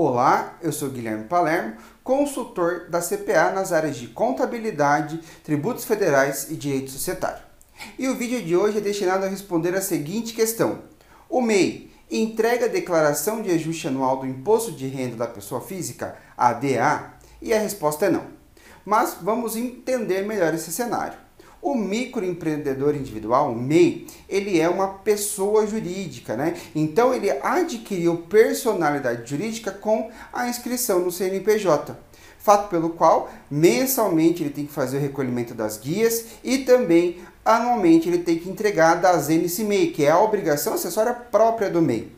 Olá, eu sou Guilherme Palermo, consultor da CPA nas áreas de contabilidade, tributos federais e direito societário. E o vídeo de hoje é destinado a responder a seguinte questão: O MEI entrega a declaração de ajuste anual do imposto de renda da pessoa física, ADA? E a resposta é não. Mas vamos entender melhor esse cenário. O microempreendedor individual, o MEI, ele é uma pessoa jurídica, né? Então ele adquiriu personalidade jurídica com a inscrição no CNPJ. Fato pelo qual mensalmente ele tem que fazer o recolhimento das guias e também anualmente ele tem que entregar da ZNC MEI, que é a obrigação acessória própria do MEI.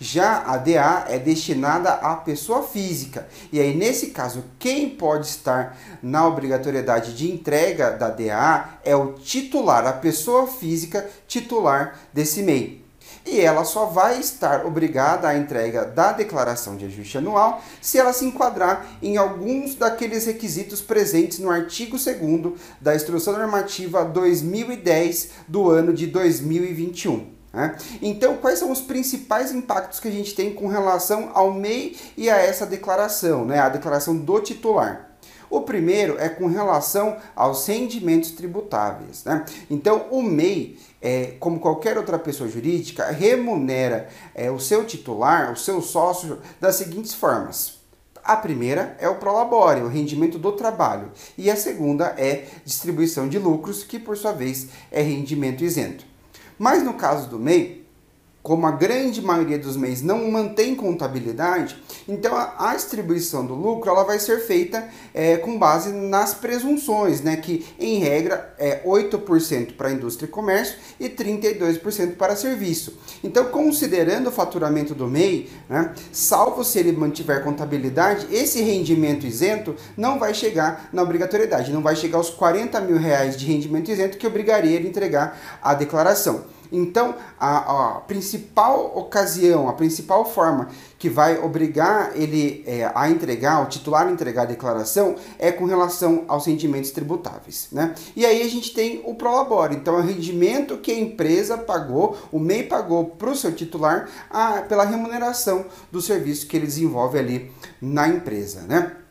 Já a DA é destinada à pessoa física. E aí, nesse caso, quem pode estar na obrigatoriedade de entrega da DA é o titular, a pessoa física titular desse MEI. E ela só vai estar obrigada à entrega da declaração de ajuste anual se ela se enquadrar em alguns daqueles requisitos presentes no artigo 2 da Instrução Normativa 2010 do ano de 2021. Né? Então, quais são os principais impactos que a gente tem com relação ao MEI e a essa declaração, né? a declaração do titular? O primeiro é com relação aos rendimentos tributáveis. Né? Então, o MEI, é, como qualquer outra pessoa jurídica, remunera é, o seu titular, o seu sócio, das seguintes formas. A primeira é o prolabore, o rendimento do trabalho, e a segunda é distribuição de lucros, que por sua vez é rendimento isento. Mas no caso do MEI, como a grande maioria dos MEIs não mantém contabilidade, então a, a distribuição do lucro ela vai ser feita é, com base nas presunções, né, que em regra é 8% para indústria e comércio e 32% para serviço. Então, considerando o faturamento do MEI, né, salvo se ele mantiver contabilidade, esse rendimento isento não vai chegar na obrigatoriedade, não vai chegar aos 40 mil reais de rendimento isento que obrigaria ele a entregar a declaração. Então, a, a, principal ocasião, a principal forma que vai obrigar ele é, a entregar, o titular a entregar a declaração, é com relação aos rendimentos tributáveis. Né? E aí a gente tem o Prolabore. Então, é o rendimento que a empresa pagou, o MEI pagou para o seu titular a, pela remuneração do serviço que ele desenvolve ali na empresa. Né?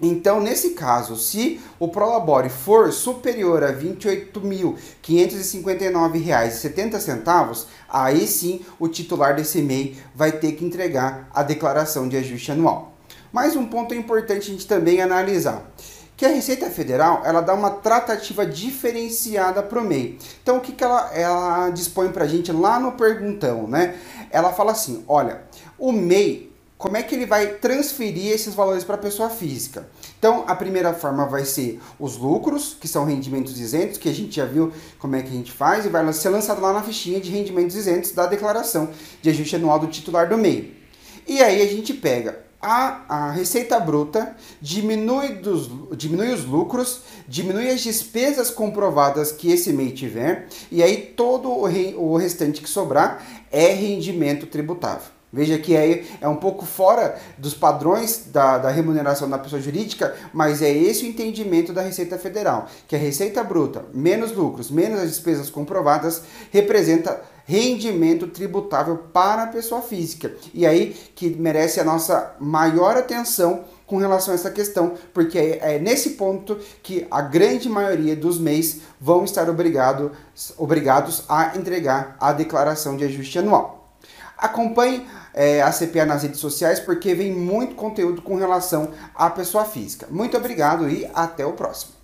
Então, nesse caso, se o Prolabore for superior a R$ 28.559,70, aí sim o titular desse MEI vai ter que entregar a declaração de ajuste anual. Mais um ponto importante a gente também analisar que a Receita Federal ela dá uma tratativa diferenciada para o MEI. Então, o que, que ela, ela dispõe para a gente lá no perguntão, né? Ela fala assim, olha, o MEI como é que ele vai transferir esses valores para a pessoa física? Então, a primeira forma vai ser os lucros, que são rendimentos isentos, que a gente já viu como é que a gente faz, e vai ser lançado lá na fichinha de rendimentos isentos da declaração de ajuste anual do titular do MEI. E aí a gente pega a, a receita bruta, diminui, dos, diminui os lucros, diminui as despesas comprovadas que esse MEI tiver, e aí todo o, re, o restante que sobrar é rendimento tributável. Veja que aí é um pouco fora dos padrões da, da remuneração da pessoa jurídica, mas é esse o entendimento da Receita Federal, que a receita bruta, menos lucros, menos as despesas comprovadas, representa rendimento tributável para a pessoa física. E aí que merece a nossa maior atenção com relação a essa questão, porque é, é nesse ponto que a grande maioria dos MEIs vão estar obrigado, obrigados a entregar a declaração de ajuste anual. Acompanhe é, a CPA nas redes sociais porque vem muito conteúdo com relação à pessoa física. Muito obrigado e até o próximo.